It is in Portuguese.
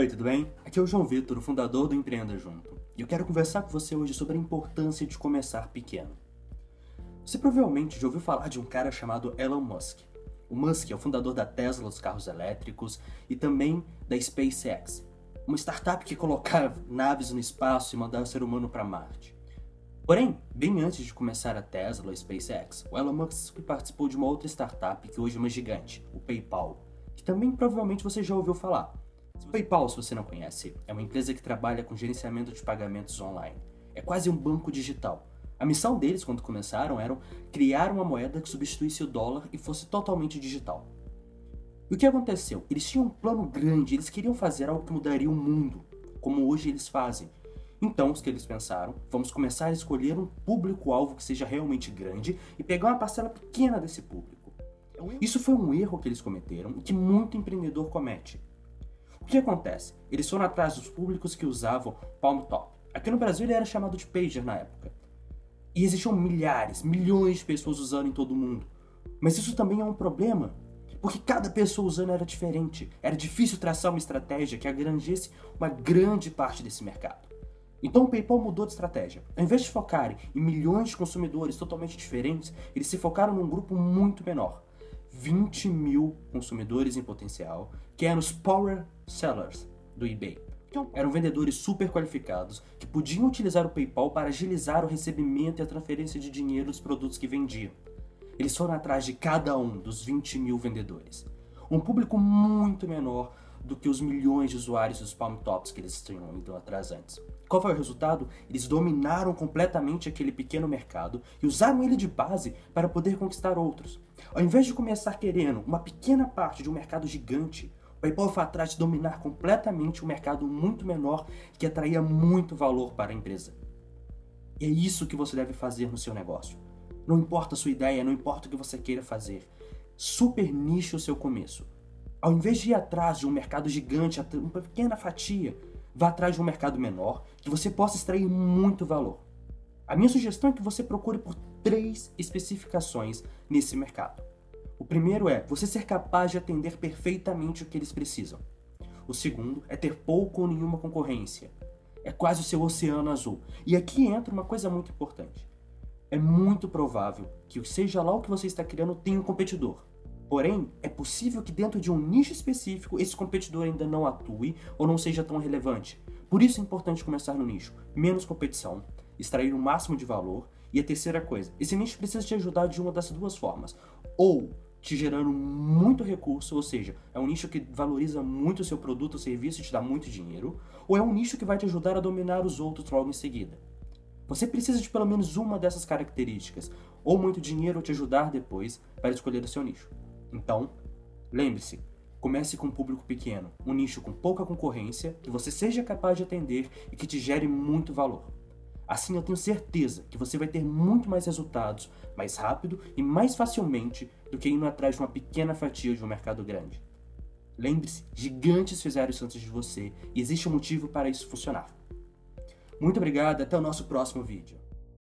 Oi, tudo bem? Aqui é o João Vitor, o fundador do Empreenda Junto. E eu quero conversar com você hoje sobre a importância de começar pequeno. Você provavelmente já ouviu falar de um cara chamado Elon Musk. O Musk é o fundador da Tesla, dos carros elétricos, e também da SpaceX, uma startup que colocava naves no espaço e mandava o ser humano para Marte. Porém, bem antes de começar a Tesla ou a SpaceX, o Elon Musk participou de uma outra startup que hoje é uma gigante, o PayPal, que também provavelmente você já ouviu falar. PayPal, se você não conhece, é uma empresa que trabalha com gerenciamento de pagamentos online. É quase um banco digital. A missão deles, quando começaram, era criar uma moeda que substituísse o dólar e fosse totalmente digital. E o que aconteceu? Eles tinham um plano grande, eles queriam fazer algo que mudaria o mundo, como hoje eles fazem. Então, o que eles pensaram? Vamos começar a escolher um público-alvo que seja realmente grande e pegar uma parcela pequena desse público. Isso foi um erro que eles cometeram e que muito empreendedor comete. O que acontece? Eles foram atrás dos públicos que usavam Palm Top. Aqui no Brasil ele era chamado de pager na época. E existiam milhares, milhões de pessoas usando em todo o mundo. Mas isso também é um problema, porque cada pessoa usando era diferente. Era difícil traçar uma estratégia que abrangesse uma grande parte desse mercado. Então o PayPal mudou de estratégia. Ao invés de focarem em milhões de consumidores totalmente diferentes, eles se focaram num grupo muito menor. 20 mil consumidores em potencial, que eram os Power Sellers do eBay. Então, eram vendedores super qualificados que podiam utilizar o PayPal para agilizar o recebimento e a transferência de dinheiro dos produtos que vendiam. Eles foram atrás de cada um dos 20 mil vendedores. Um público muito menor do que os milhões de usuários dos Palm Tops que eles tinham ido atrás antes. Qual foi o resultado? Eles dominaram completamente aquele pequeno mercado e usaram ele de base para poder conquistar outros. Ao invés de começar querendo uma pequena parte de um mercado gigante, o PayPal foi atrás de dominar completamente um mercado muito menor que atraía muito valor para a empresa. E é isso que você deve fazer no seu negócio. Não importa a sua ideia, não importa o que você queira fazer. Super niche o seu começo. Ao invés de ir atrás de um mercado gigante, uma pequena fatia, vá atrás de um mercado menor que você possa extrair muito valor. A minha sugestão é que você procure por três especificações nesse mercado. O primeiro é você ser capaz de atender perfeitamente o que eles precisam. O segundo é ter pouco ou nenhuma concorrência. É quase o seu oceano azul. E aqui entra uma coisa muito importante. É muito provável que, seja lá o que você está criando, tenha um competidor. Porém, é possível que dentro de um nicho específico esse competidor ainda não atue ou não seja tão relevante. Por isso é importante começar no nicho. Menos competição, extrair o máximo de valor. E a terceira coisa, esse nicho precisa te ajudar de uma dessas duas formas. Ou te gerando muito recurso, ou seja, é um nicho que valoriza muito o seu produto ou serviço e te dá muito dinheiro, ou é um nicho que vai te ajudar a dominar os outros logo em seguida. Você precisa de pelo menos uma dessas características, ou muito dinheiro te ajudar depois para escolher o seu nicho. Então, lembre-se, comece com um público pequeno, um nicho com pouca concorrência, que você seja capaz de atender e que te gere muito valor. Assim eu tenho certeza que você vai ter muito mais resultados, mais rápido e mais facilmente do que indo atrás de uma pequena fatia de um mercado grande. Lembre-se, gigantes fizeram isso antes de você e existe um motivo para isso funcionar. Muito obrigado, até o nosso próximo vídeo.